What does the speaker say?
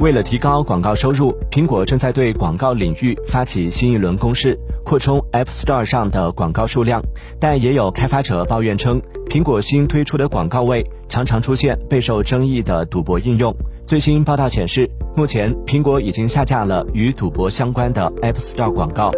为了提高广告收入苹果正在对广告领域发起新一轮攻势扩充 app store 上的广告数量但也有开发者抱怨称苹果新推出的广告位常常出现备受争议的赌博应用。最新报道显示目前苹果已经下架了与赌博相关的 app store 广告。